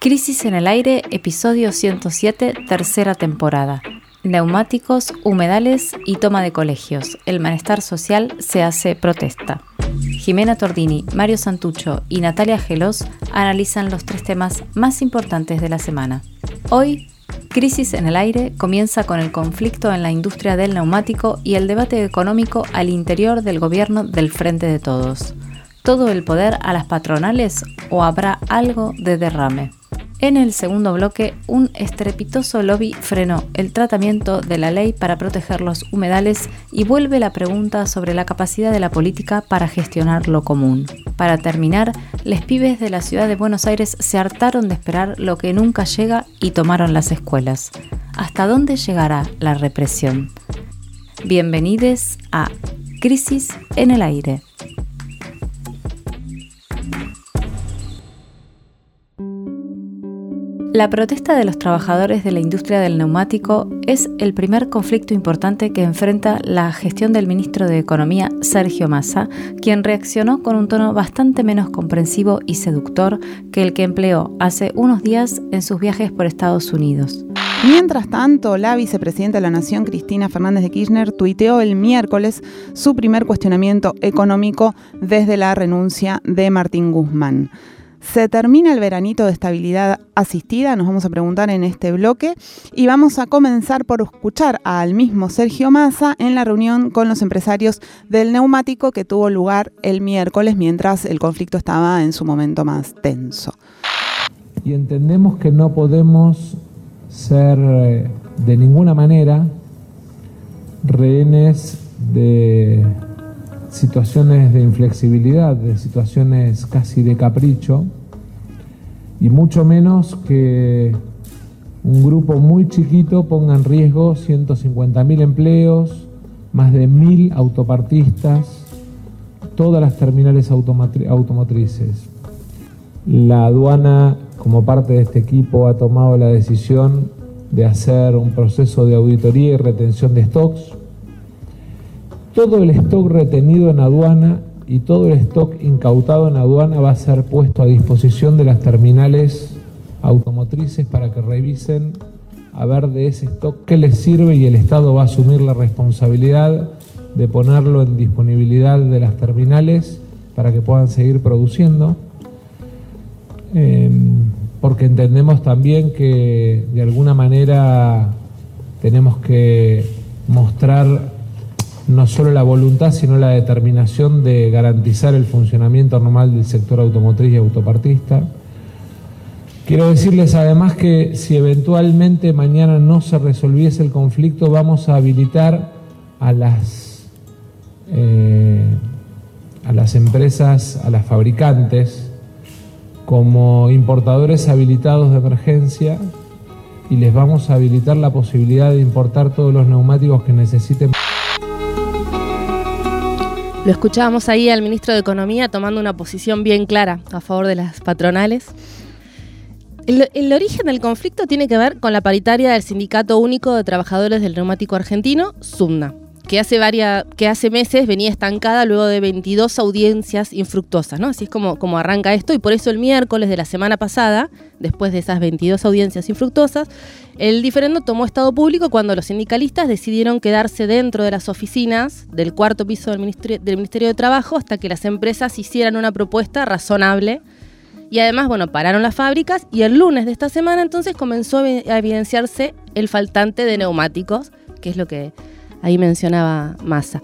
Crisis en el aire, episodio 107, tercera temporada. Neumáticos, humedales y toma de colegios. El malestar social se hace protesta. Jimena Tordini, Mario Santucho y Natalia Gelos analizan los tres temas más importantes de la semana. Hoy, Crisis en el aire comienza con el conflicto en la industria del neumático y el debate económico al interior del gobierno del Frente de Todos. ¿Todo el poder a las patronales o habrá algo de derrame? En el segundo bloque, un estrepitoso lobby frenó el tratamiento de la ley para proteger los humedales y vuelve la pregunta sobre la capacidad de la política para gestionar lo común. Para terminar, les pibes de la ciudad de Buenos Aires se hartaron de esperar lo que nunca llega y tomaron las escuelas. ¿Hasta dónde llegará la represión? Bienvenidos a Crisis en el Aire. La protesta de los trabajadores de la industria del neumático es el primer conflicto importante que enfrenta la gestión del ministro de Economía, Sergio Massa, quien reaccionó con un tono bastante menos comprensivo y seductor que el que empleó hace unos días en sus viajes por Estados Unidos. Mientras tanto, la vicepresidenta de la Nación, Cristina Fernández de Kirchner, tuiteó el miércoles su primer cuestionamiento económico desde la renuncia de Martín Guzmán. Se termina el veranito de estabilidad asistida, nos vamos a preguntar en este bloque, y vamos a comenzar por escuchar al mismo Sergio Massa en la reunión con los empresarios del neumático que tuvo lugar el miércoles mientras el conflicto estaba en su momento más tenso. Y entendemos que no podemos ser eh, de ninguna manera rehenes de situaciones de inflexibilidad, de situaciones casi de capricho, y mucho menos que un grupo muy chiquito ponga en riesgo 150.000 empleos, más de 1.000 autopartistas, todas las terminales automotrices. La aduana, como parte de este equipo, ha tomado la decisión de hacer un proceso de auditoría y retención de stocks todo el stock retenido en aduana y todo el stock incautado en aduana va a ser puesto a disposición de las terminales automotrices para que revisen a ver de ese stock qué les sirve y el Estado va a asumir la responsabilidad de ponerlo en disponibilidad de las terminales para que puedan seguir produciendo. Em, porque entendemos también que de alguna manera tenemos que mostrar no solo la voluntad, sino la determinación de garantizar el funcionamiento normal del sector automotriz y autopartista. Quiero decirles además que si eventualmente mañana no se resolviese el conflicto, vamos a habilitar a las, eh, a las empresas, a las fabricantes, como importadores habilitados de emergencia y les vamos a habilitar la posibilidad de importar todos los neumáticos que necesiten. Lo escuchábamos ahí al ministro de Economía tomando una posición bien clara a favor de las patronales. El, origen del conflicto tiene que ver con la paritaria del Sindicato Único de Trabajadores del Neumático Argentino, SUMNA, que hace, varias, que hace meses venía estancada luego de 22 audiencias infructuosas, ¿no? Así es como, como arranca esto y por eso el miércoles de la semana pasada, después de esas 22 audiencias infructuosas, el diferendo tomó estado público cuando los sindicalistas decidieron quedarse dentro de las oficinas del cuarto piso del Ministerio, del Ministerio de Trabajo hasta que las empresas hicieran una propuesta razonable. Y además, bueno, pararon las fábricas y el lunes de esta semana entonces comenzó a evidenciarse el faltante de neumáticos, que es lo que ahí mencionaba Massa.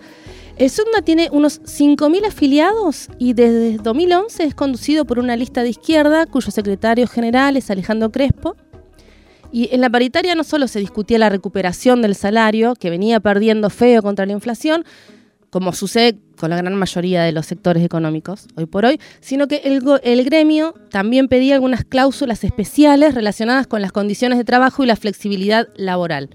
El SUMNA tiene unos 5.000 afiliados y desde 2011 es conducido por una lista de izquierda cuyo secretario general es Alejandro Crespo y en la paritaria no solo se discutía la recuperación del salario, que venía perdiendo feo contra la inflación, como sucede con la gran mayoría de los sectores económicos hoy por hoy, sino que el, el, gremio también pedía algunas cláusulas especiales relacionadas con las condiciones de trabajo y la flexibilidad laboral.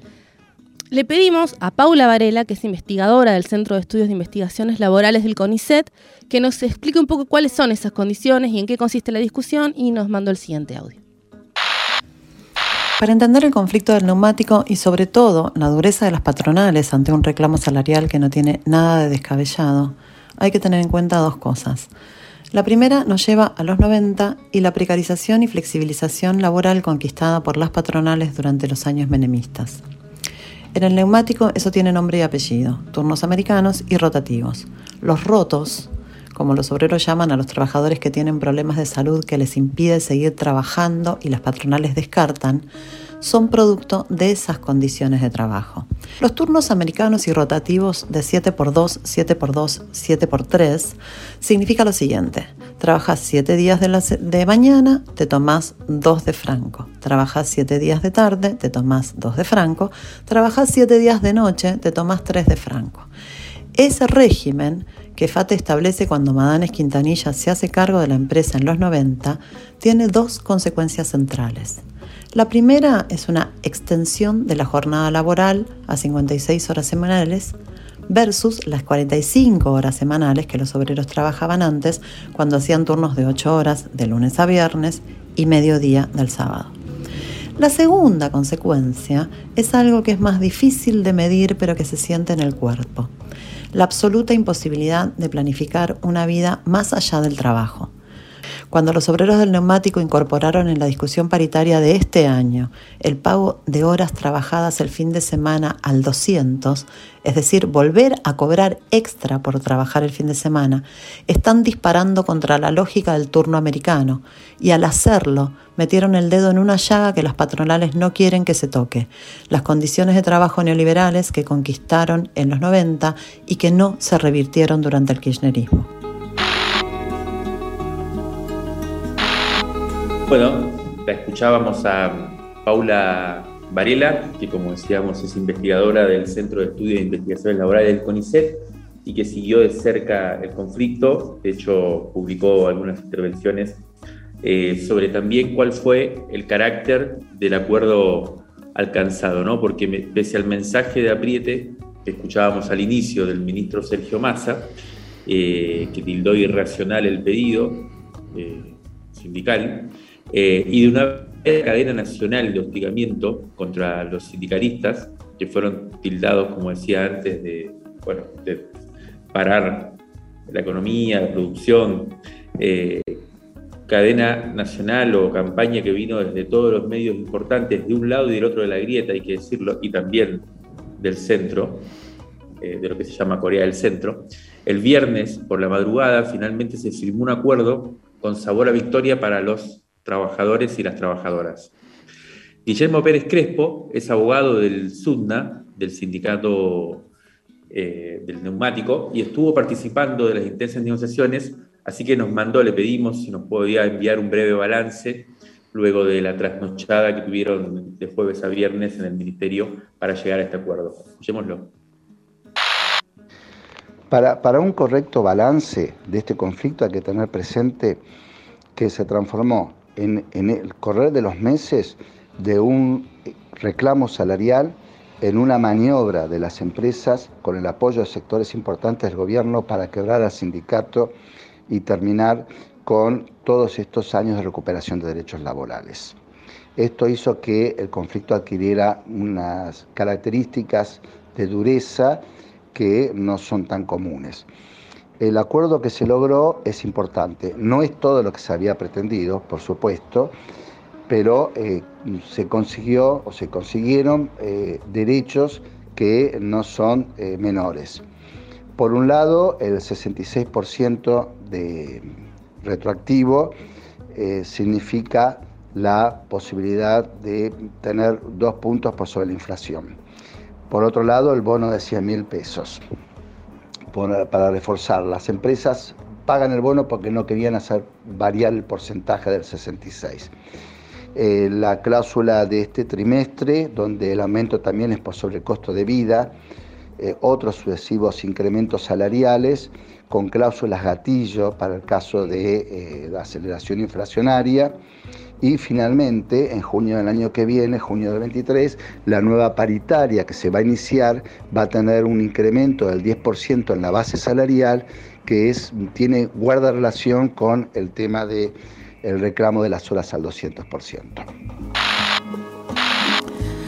Le pedimos a Paula Varela, que es investigadora del Centro de Estudios de Investigaciones Laborales del CONICET, que nos explique un poco cuáles son esas condiciones y en qué consiste la discusión y nos mandó el siguiente audio. Para entender el conflicto del neumático y sobre todo la dureza de las patronales ante un reclamo salarial que no tiene nada de descabellado, hay que tener en cuenta dos cosas. La primera nos lleva a los 90 y la precarización y flexibilización laboral conquistada por las patronales durante los años menemistas. En el neumático eso tiene nombre y apellido, turnos americanos y rotativos. Los rotos, como los obreros llaman a los trabajadores que tienen problemas de salud que les impide seguir trabajando y las patronales descartan, son producto de esas condiciones de trabajo. Los turnos americanos y rotativos de 7x2, 7x2, 7x3 significa lo siguiente. Trabajas 7 días de, mañana, te tomas 2 de franco. Trabajas 7 días de tarde, te tomas 2 de franco. Trabajas 7 días de noche, te tomas 3 de franco. Ese régimen que FATE establece cuando Madanes Quintanilla se hace cargo de la empresa en los 90 tiene dos consecuencias centrales. La primera es una extensión de la jornada laboral a 56 horas semanales versus las 45 horas semanales que los obreros trabajaban antes cuando hacían turnos de 8 horas de lunes a viernes y mediodía del sábado. La segunda consecuencia es algo que es más difícil de medir pero que se siente en el cuerpo. La absoluta imposibilidad de planificar una vida más allá del trabajo. Cuando los obreros del neumático incorporaron en la discusión paritaria de este año el pago de horas trabajadas el fin de semana al 200, es decir, volver a cobrar extra por trabajar el fin de semana, están disparando contra la lógica del turno americano y al hacerlo metieron el dedo en una llaga que las patronales no quieren que se toque, las condiciones de trabajo neoliberales que conquistaron en los 90 y que no se revirtieron durante el kirchnerismo. Bueno, la escuchábamos a Paula Varela, que como decíamos es investigadora del Centro de Estudios e Investigaciones Laborales del CONICET y que siguió de cerca el conflicto. De hecho, publicó algunas intervenciones eh, sobre también cuál fue el carácter del acuerdo alcanzado, ¿no? Porque pese al mensaje de apriete que escuchábamos al inicio del ministro Sergio Massa, eh, que tildó irracional el pedido eh, sindical, eh, y de una cadena nacional de hostigamiento contra los sindicalistas, que fueron tildados, como decía antes, de, bueno, de parar la economía, la producción, eh, cadena nacional o campaña que vino desde todos los medios importantes, de un lado y del otro de la grieta, hay que decirlo, y también del centro, eh, de lo que se llama Corea del Centro. El viernes, por la madrugada, finalmente se firmó un acuerdo con sabor a victoria para los trabajadores y las trabajadoras. Guillermo Pérez Crespo es abogado del SUDNA, del sindicato eh, del neumático, y estuvo participando de las intensas negociaciones, así que nos mandó, le pedimos si nos podía enviar un breve balance luego de la trasnochada que tuvieron de jueves a viernes en el Ministerio para llegar a este acuerdo. Escuchémoslo. Para, para un correcto balance de este conflicto hay que tener presente que se transformó en, el correr de los meses de un reclamo salarial en una maniobra de las empresas con el apoyo de sectores importantes del gobierno para quebrar al sindicato y terminar con todos estos años de recuperación de derechos laborales. Esto hizo que el conflicto adquiriera unas características de dureza que no son tan comunes. El acuerdo que se logró es importante. No es todo lo que se había pretendido, por supuesto, pero eh, se consiguió o se consiguieron eh, derechos que no son eh, menores. Por un lado, el 66% de retroactivo significa la posibilidad de tener dos puntos por sobre la inflación. Por otro lado, el bono de 100 mil pesos para reforzar. Las empresas pagan el bono porque no querían hacer variar el porcentaje del 66. Eh, la cláusula de este trimestre, donde el aumento también es por sobrecosto de vida, eh, otros sucesivos incrementos salariales, con cláusulas gatillo para el caso de eh, la aceleración inflacionaria y finalmente, en junio del año que viene, junio del 23, la nueva paritaria que se va a iniciar va a tener un incremento del 10% en la base salarial que es, tiene, guarda relación con el tema del el reclamo de las horas al 200%.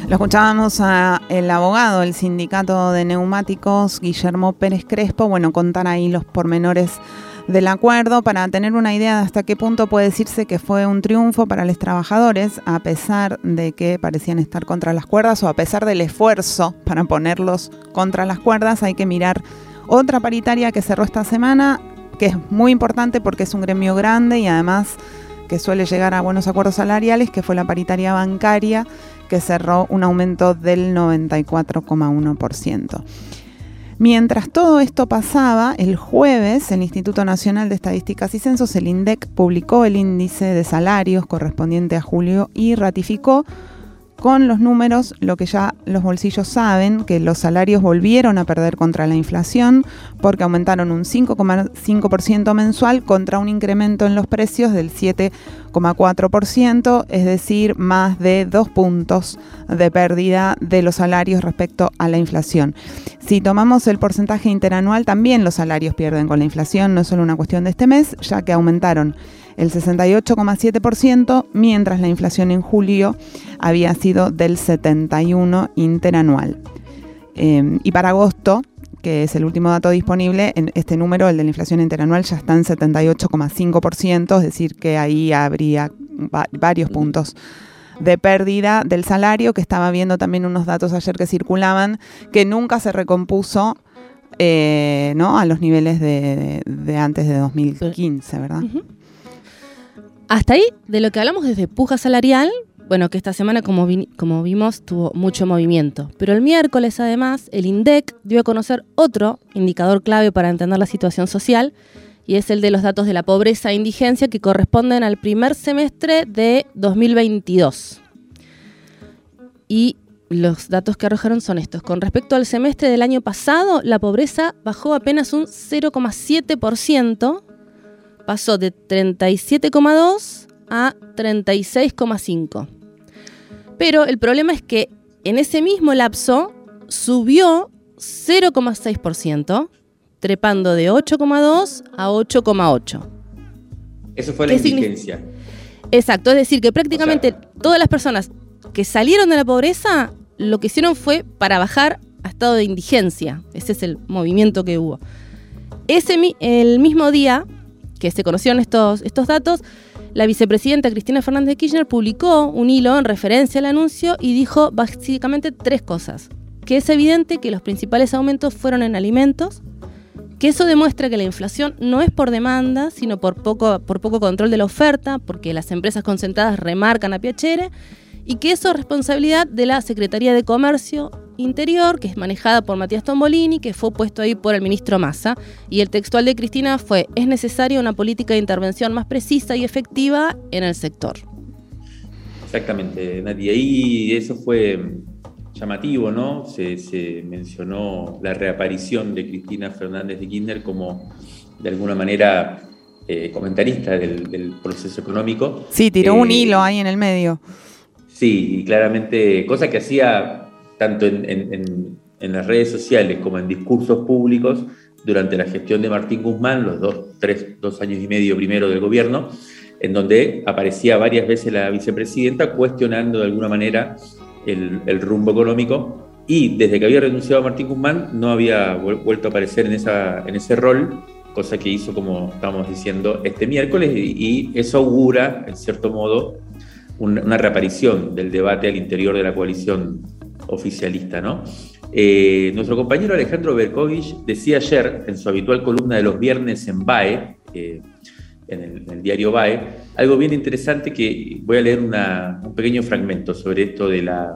Lo escuchábamos a el abogado del sindicato de neumáticos, Guillermo Pérez Crespo, bueno, contar ahí los pormenores del acuerdo para tener una idea de hasta qué punto puede decirse que fue un triunfo para los trabajadores, a pesar de que parecían estar contra las cuerdas o a pesar del esfuerzo para ponerlos contra las cuerdas, hay que mirar otra paritaria que cerró esta semana, que es muy importante porque es un gremio grande y además que suele llegar a buenos acuerdos salariales, que fue la paritaria bancaria, que cerró un aumento del 94,1%. Mientras todo esto pasaba, el jueves el Instituto Nacional de Estadísticas y Censos, el INDEC, publicó el índice de salarios correspondiente a julio y ratificó con los números lo que ya los bolsillos saben, que los salarios volvieron a perder contra la inflación porque aumentaron un 5,5% mensual contra un incremento en los precios del 7,4%, es decir, más de dos puntos de pérdida de los salarios respecto a la inflación. Si tomamos el porcentaje interanual, también los salarios pierden con la inflación, no es solo una cuestión de este mes, ya que aumentaron el 68,7%, mientras la inflación en julio había sido del 71% interanual. Em, y para agosto, que es el último dato disponible, en este número, el de la inflación interanual, ya está en 78,5%, es decir, que ahí habría varios puntos de pérdida del salario, que estaba viendo también unos datos ayer que circulaban, que nunca se recompuso eh, ¿no? a los niveles de, antes de 2015, ¿verdad? Hasta ahí, de lo que hablamos desde puja salarial, bueno, que esta semana, como, vimos, tuvo mucho movimiento. Pero el miércoles, además, el INDEC dio a conocer otro indicador clave para entender la situación social, y es el de los datos de la pobreza e indigencia que corresponden al primer semestre de 2022. Y los datos que arrojaron son estos. Con respecto al semestre del año pasado, la pobreza bajó apenas un 0,7%, pasó de 37,2 a 36,5. Pero el problema es que en ese mismo lapso subió 0,6%, trepando de 8,2 a 8,8. Eso fue la indigencia. Exacto, es decir, que prácticamente todas las personas que salieron de la pobreza lo que hicieron fue para bajar a estado de indigencia. Ese es el movimiento que hubo. Ese, el mismo día, que se conocieron estos, estos datos, la vicepresidenta Cristina Fernández de Kirchner publicó un hilo en referencia al anuncio y dijo básicamente tres cosas. Que es evidente que los principales aumentos fueron en alimentos, que eso demuestra que la inflación no es por demanda, sino por poco, por poco control de la oferta, porque las empresas concentradas remarcan a Piacere, y que eso es responsabilidad de la Secretaría de Comercio Interior, que es manejada por Matías Tombolini, que fue puesto ahí por el ministro Massa. Y el textual de Cristina fue, es necesaria una política de intervención más precisa y efectiva en el sector. Exactamente, Nadia. Y eso fue llamativo, ¿no? Se, mencionó la reaparición de Cristina Fernández de Kirchner como, de alguna manera, eh, comentarista del, proceso económico. Sí, tiró un eh, hilo ahí en el medio. Sí, y claramente, cosa que hacía tanto en, las redes sociales como en discursos públicos durante la gestión de Martín Guzmán, los dos, tres, dos años y medio primero del gobierno, en donde aparecía varias veces la vicepresidenta cuestionando de alguna manera el, rumbo económico y desde que había renunciado a Martín Guzmán no había vuelto a aparecer en, esa, en ese rol, cosa que hizo, como estábamos diciendo, este miércoles y eso augura, en cierto modo, una reaparición del debate al interior de la coalición oficialista. ¿no? Eh, nuestro compañero Alejandro Berkovich decía ayer en su habitual columna de los viernes en BAE, eh, en, el, diario BAE, algo bien interesante que voy a leer un pequeño fragmento sobre esto de la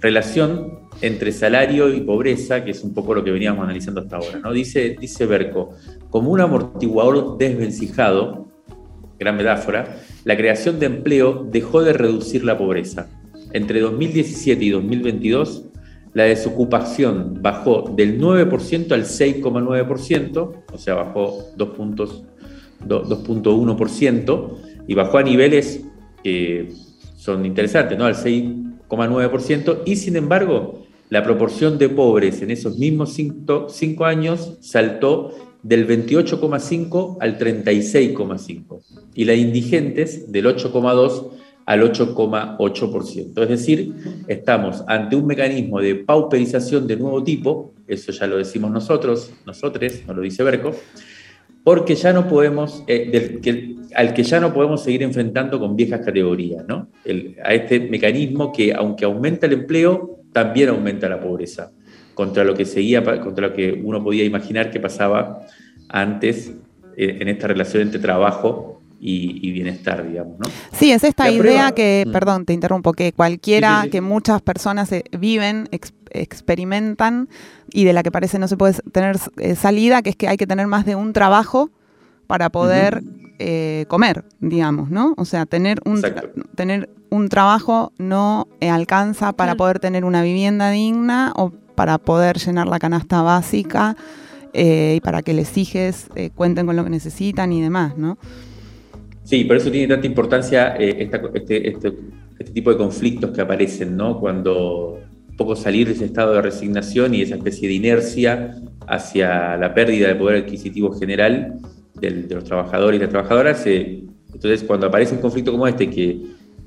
relación entre salario y pobreza, que es un poco lo que veníamos analizando hasta ahora. ¿no? Dice, dice Berco, como un amortiguador desvencijado, gran metáfora, la creación de empleo dejó de reducir la pobreza. Entre 2017 y 2022, la desocupación bajó del 9% al 6,9%, o sea, bajó 2.1% y bajó a niveles que son interesantes, ¿no? Al 6,9%, y sin embargo, la proporción de pobres en esos mismos cinco años saltó del 28,5 al 36,5 y la indigentes del 8,2 al 8,8%. Es decir, estamos ante un mecanismo de pauperización de nuevo tipo, eso ya lo decimos nosotros, nosotros, no lo dice Berco, porque ya no podemos, eh, al que ya no podemos seguir enfrentando con viejas categorías, ¿no? a este mecanismo que, aunque aumenta el empleo, también aumenta la pobreza, contra lo que seguía, contra lo que uno podía imaginar que pasaba antes eh, en esta relación entre trabajo y, bienestar, digamos, ¿no? Sí, es esta idea que, mm. perdón, te interrumpo, que cualquiera, que muchas personas eh, viven, experimentan y de la que parece no se puede tener eh, salida, que es que hay que tener más de un trabajo para poder comer, digamos, ¿no? O sea, tener un, tener un trabajo no alcanza para poder tener una vivienda digna o para poder llenar la canasta básica eh, y para que les hijes eh, cuenten con lo que necesitan y demás, ¿no? Sí, por eso tiene tanta importancia eh, este, este, este, tipo de conflictos que aparecen, ¿no? Cuando un poco salir de ese estado de resignación y esa especie de inercia hacia la pérdida de poder adquisitivo general de los trabajadores y las trabajadoras. entonces, cuando aparece un conflicto como este que,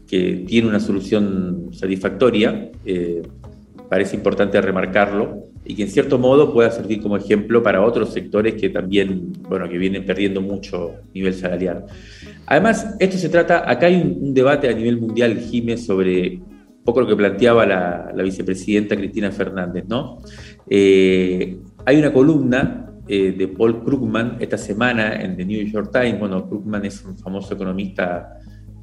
que tiene una solución satisfactoria, parece importante remarcarlo y que en cierto modo pueda servir como ejemplo para otros sectores que también, bueno, que vienen perdiendo mucho nivel salarial. Además, esto se trata, acá hay un, debate a nivel mundial, Jiménez, sobre un poco lo que planteaba la, vicepresidenta Cristina Fernández, ¿no? Eh, hay una columna eh, de Paul Krugman esta semana en The New York Times, bueno, Krugman es un famoso economista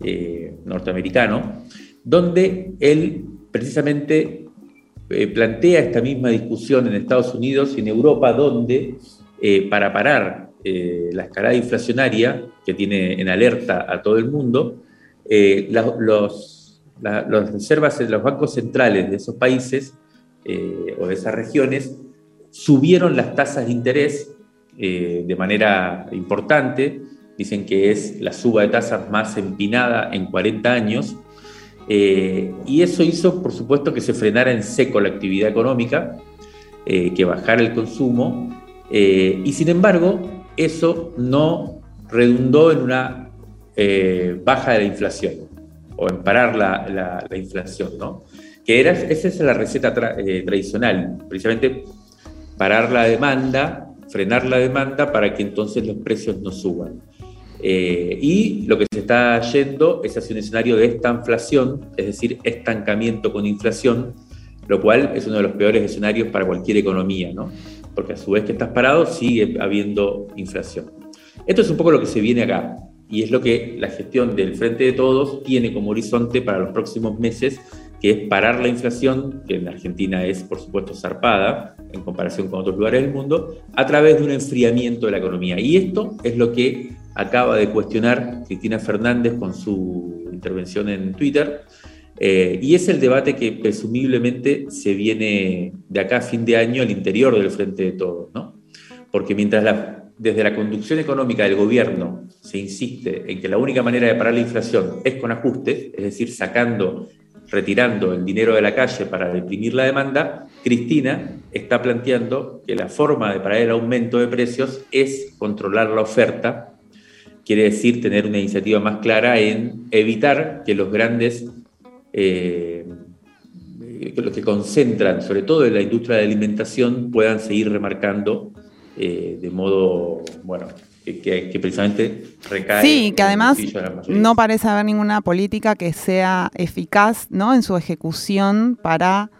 eh, norteamericano, donde él precisamente eh, plantea esta misma discusión en Estados Unidos y en Europa, donde eh, para parar eh, la escalada inflacionaria que tiene en alerta a todo el mundo, los, las reservas de los bancos centrales de esos países o de esas regiones subieron las tasas de interés de manera importante. Dicen que es la suba de tasas más empinada en 40 años eh, y eso hizo, por supuesto, que se frenara en seco la actividad económica, eh, que bajara el consumo, eh, y sin embargo, eso no redundó en una baja de la inflación o en parar la, la, inflación, ¿no? Que era, esa es la receta tradicional, precisamente parar la demanda, frenar la demanda para que entonces los precios no suban. Eh, y lo que se está yendo es hacia un escenario de estanflación, es decir, estancamiento con inflación, lo cual es uno de los peores escenarios para cualquier economía, ¿no? porque a su vez que estás parado sigue habiendo inflación. Esto es un poco lo que se viene acá y es lo que la gestión del Frente de Todos tiene como horizonte para los próximos meses, que es parar la inflación, que en Argentina es por supuesto zarpada en comparación con otros lugares del mundo, a través de un enfriamiento de la economía. Y esto es lo que acaba de cuestionar Cristina Fernández con su intervención en Twitter. Eh, y es el debate que presumiblemente se viene de acá a fin de año al interior del Frente de Todos, ¿no? Porque mientras desde la conducción económica del gobierno se insiste en que la única manera de parar la inflación es con ajustes, es decir, sacando, retirando el dinero de la calle para deprimir la demanda, Cristina está planteando que la forma de parar el aumento de precios es controlar la oferta quiere decir tener una iniciativa más clara en evitar que los grandes, eh, los que concentran, sobre todo en la industria de alimentación, puedan seguir remarcando eh, de modo, bueno, que, precisamente recae. Sí, que además no parece haber ninguna política que sea eficaz ¿no? en su ejecución para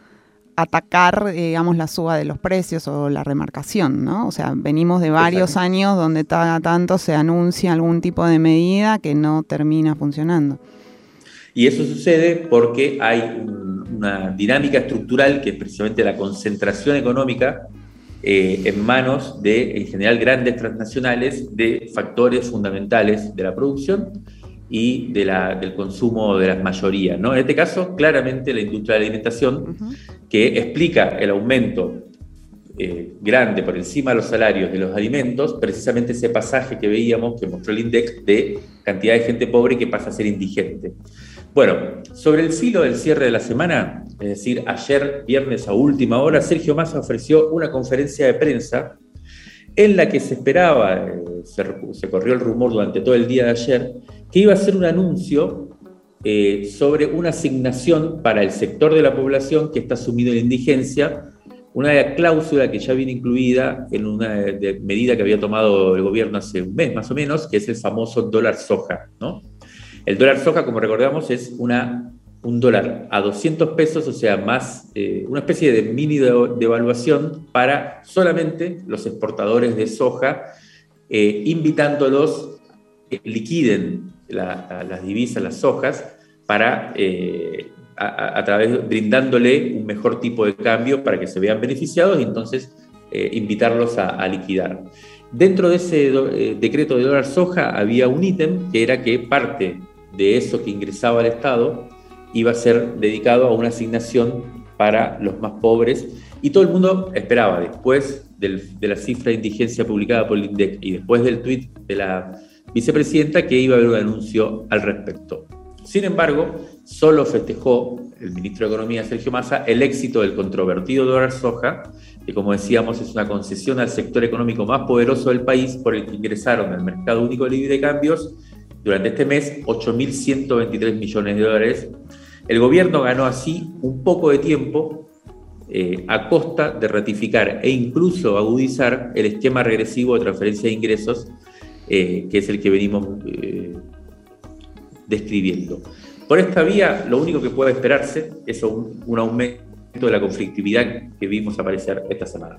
atacar, digamos, la suba de los precios o la remarcación, ¿no? O sea, venimos de varios años donde tanto se anuncia algún tipo de medida que no termina funcionando. Y eso sucede porque hay una dinámica estructural que es precisamente la concentración económica eh, en manos de, en general, grandes transnacionales de factores fundamentales de la producción y de la, del consumo de las mayorías. ¿no? En este caso, claramente la industria de la alimentación, que explica el aumento eh, grande por encima de los salarios de los alimentos, precisamente ese pasaje que veíamos, que mostró el INDEX, de cantidad de gente pobre que pasa a ser indigente. Bueno, sobre el filo del cierre de la semana, es decir, ayer viernes a última hora, Sergio Massa ofreció una conferencia de prensa en la que se esperaba, eh, se, corrió el rumor durante todo el día de ayer, que iba a ser un anuncio eh, sobre una asignación para el sector de la población que está sumido en indigencia, una cláusula que ya viene incluida en una medida que había tomado el gobierno hace un mes más o menos, que es el famoso dólar soja. ¿no? El dólar soja, como recordamos, es una, un dólar a 200 pesos, o sea, más eh, una especie de mini devaluación para solamente los exportadores de soja, eh, invitándolos a que liquiden las divisas, las sojas, para eh, a, través, brindándole un mejor tipo de cambio para que se vean beneficiados y entonces eh, invitarlos a, liquidar. Dentro de ese decreto de dólar soja había un ítem que era que parte de eso que ingresaba al Estado iba a ser dedicado a una asignación para los más pobres y todo el mundo esperaba después de la cifra de indigencia publicada por el INDEC y después del tuit de la vicepresidenta que iba a haber un anuncio al respecto. Sin embargo, solo festejó el ministro de Economía, Sergio Massa, el éxito del controvertido dólar soja, que como decíamos es una concesión al sector económico más poderoso del país por el que ingresaron al mercado único libre de cambios durante este mes 8.123 millones de dólares. El gobierno ganó así un poco de tiempo eh, a costa de ratificar e incluso agudizar el esquema regresivo de transferencia de ingresos, eh, que es el que venimos eh, describiendo. Por esta vía, lo único que puede esperarse es un, un aumento de la conflictividad que vimos aparecer esta semana.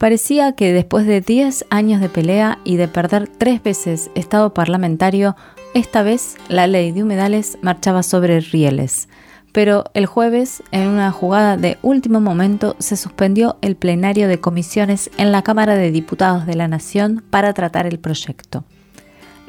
Parecía que después de 10 años de pelea y de perder tres veces estado parlamentario, esta vez la ley de humedales marchaba sobre rieles. Pero el jueves, en una jugada de último momento, se suspendió el plenario de comisiones en la Cámara de Diputados de la Nación para tratar el proyecto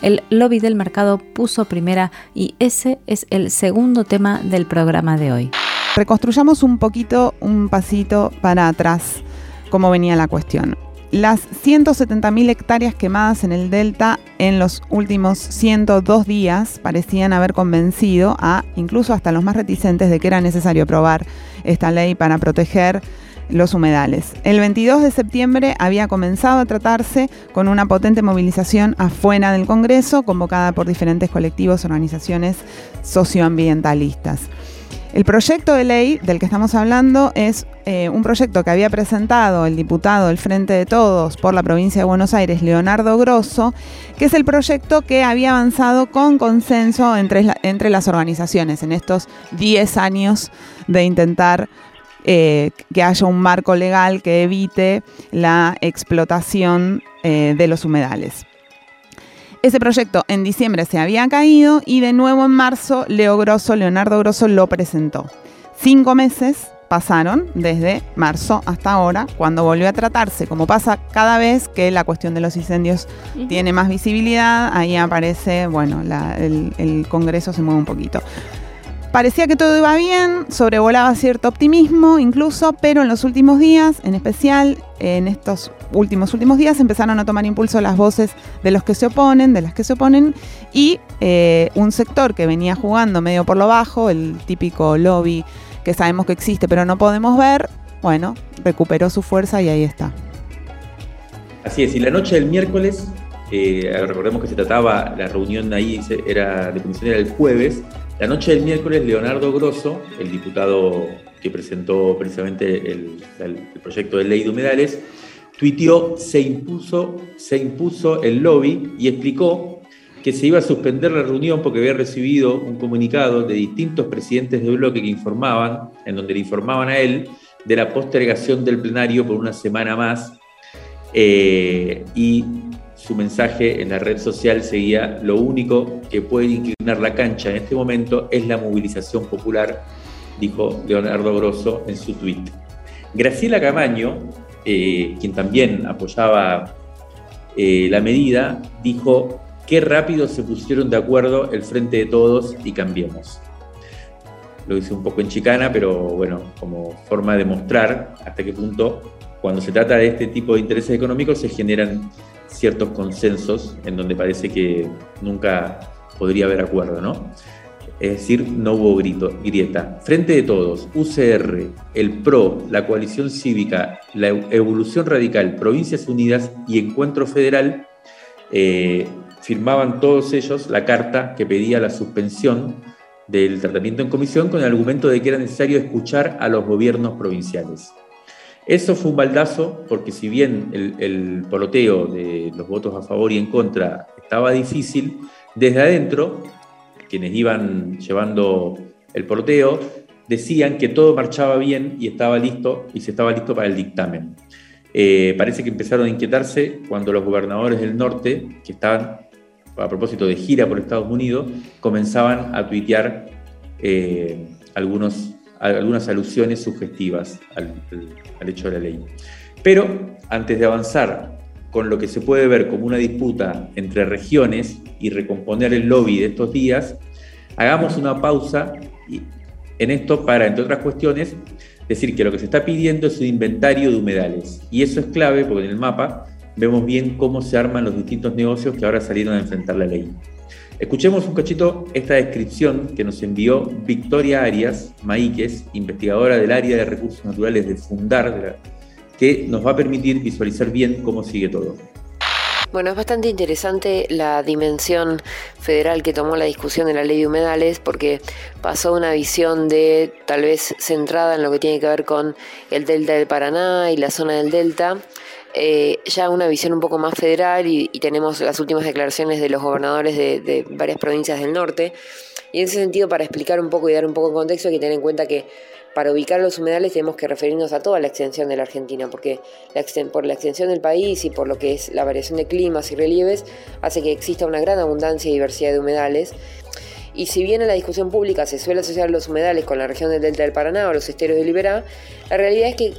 el lobby del mercado puso primera y ese es el segundo tema del programa de hoy. Reconstruyamos un poquito, un pasito para atrás, cómo venía la cuestión. Las 170.000 hectáreas quemadas en el delta en los últimos 102 días parecían haber convencido a incluso hasta los más reticentes de que era necesario aprobar esta ley para proteger los humedales. El 22 de septiembre había comenzado a tratarse con una potente movilización afuera del Congreso, convocada por diferentes colectivos, organizaciones socioambientalistas. El proyecto de ley del que estamos hablando es eh, un proyecto que había presentado el diputado del Frente de Todos por la provincia de Buenos Aires, Leonardo Grosso, que es el proyecto que había avanzado con consenso entre, entre las organizaciones en estos 10 años de intentar eh, que haya un marco legal que evite la explotación eh, de los humedales. Ese proyecto en diciembre se había caído y de nuevo en marzo Leo Grosso, Leonardo Grosso lo presentó. Cinco meses pasaron desde marzo hasta ahora, cuando volvió a tratarse, como pasa cada vez que la cuestión de los incendios tiene más visibilidad, ahí aparece, bueno, el Congreso se mueve un poquito. Parecía que todo iba bien, sobrevolaba cierto optimismo incluso, pero en los últimos días, en especial en estos últimos últimos días, empezaron a tomar impulso las voces de los que se oponen, de las que se oponen, y eh, un sector que venía jugando medio por lo bajo, el típico lobby que sabemos que existe pero no podemos ver, bueno, recuperó su fuerza y ahí está. Así es, y la noche del miércoles, eh, recordemos que se trataba, la reunión ahí era de comisión era el jueves, la noche del miércoles, Leonardo Grosso, el diputado que presentó precisamente el, proyecto de ley de humedales, tuiteó, se impuso, se impuso el lobby y explicó que se iba a suspender la reunión porque había recibido un comunicado de distintos presidentes de bloque que informaban, en donde le informaban a él de la postergación del plenario por una semana más. Eh, y su mensaje en la red social seguía, lo único que puede inclinar la cancha en este momento es la movilización popular, dijo Leonardo Grosso en su tweet. Graciela Camaño, eh, quien también apoyaba eh, la medida, dijo, qué rápido se pusieron de acuerdo el Frente de Todos y cambiemos. Lo hice un poco en chicana, pero bueno, como forma de mostrar hasta qué punto cuando se trata de este tipo de intereses económicos se generan ciertos consensos en donde parece que nunca podría haber acuerdo, ¿no? Es decir, no hubo grito, grieta. Frente de todos, UCR, el PRO, la coalición cívica, la Evolución Radical, Provincias Unidas y Encuentro Federal eh, firmaban todos ellos la carta que pedía la suspensión del tratamiento en comisión con el argumento de que era necesario escuchar a los gobiernos provinciales. Eso fue un baldazo porque si bien el, el poloteo de los votos a favor y en contra estaba difícil, desde adentro, quienes iban llevando el porteo, decían que todo marchaba bien y estaba listo y se estaba listo para el dictamen. Eh, parece que empezaron a inquietarse cuando los gobernadores del norte, que estaban a propósito de gira por Estados Unidos, comenzaban a tuitear eh, algunos, algunas alusiones sugestivas al, al hecho de la ley. Pero antes de avanzar con lo que se puede ver como una disputa entre regiones y recomponer el lobby de estos días, hagamos una pausa en esto para, entre otras cuestiones, decir que lo que se está pidiendo es un inventario de humedales. Y eso es clave porque en el mapa vemos bien cómo se arman los distintos negocios que ahora salieron a enfrentar la ley. Escuchemos un cachito esta descripción que nos envió Victoria Arias Maíquez, investigadora del área de recursos naturales de Fundar, de la que nos va a permitir visualizar bien cómo sigue todo. Bueno, es bastante interesante la dimensión federal que tomó la discusión de la ley de humedales porque pasó una visión de tal vez centrada en lo que tiene que ver con el delta del Paraná y la zona del delta, eh, ya una visión un poco más federal y, tenemos las últimas declaraciones de los gobernadores de, de varias provincias del norte. Y en ese sentido, para explicar un poco y dar un poco de contexto, hay que tener en cuenta que para ubicar los humedales tenemos que referirnos a toda la extensión de la Argentina, porque por la extensión del país y por lo que es la variación de climas y relieves, hace que exista una gran abundancia y diversidad de humedales. Y si bien en la discusión pública se suele asociar los humedales con la región del Delta del Paraná o los esteros de Liberá, la realidad es que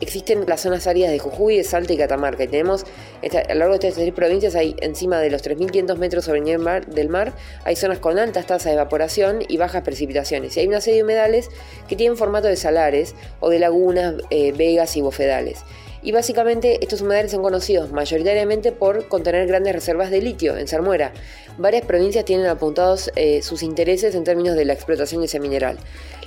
existen las zonas áridas de Jujuy, de Salta y Catamarca. Tenemos, a lo largo de estas tres provincias, hay encima de los 3.500 metros sobre el nivel del mar, hay zonas con altas tasas de evaporación y bajas precipitaciones. Y hay una serie de humedales que tienen formato de salares o de lagunas, eh, vegas y bofedales. Y básicamente estos humedales son conocidos mayoritariamente por contener grandes reservas de litio en Salmuera. Varias provincias tienen apuntados eh, sus intereses en términos de la explotación de ese mineral.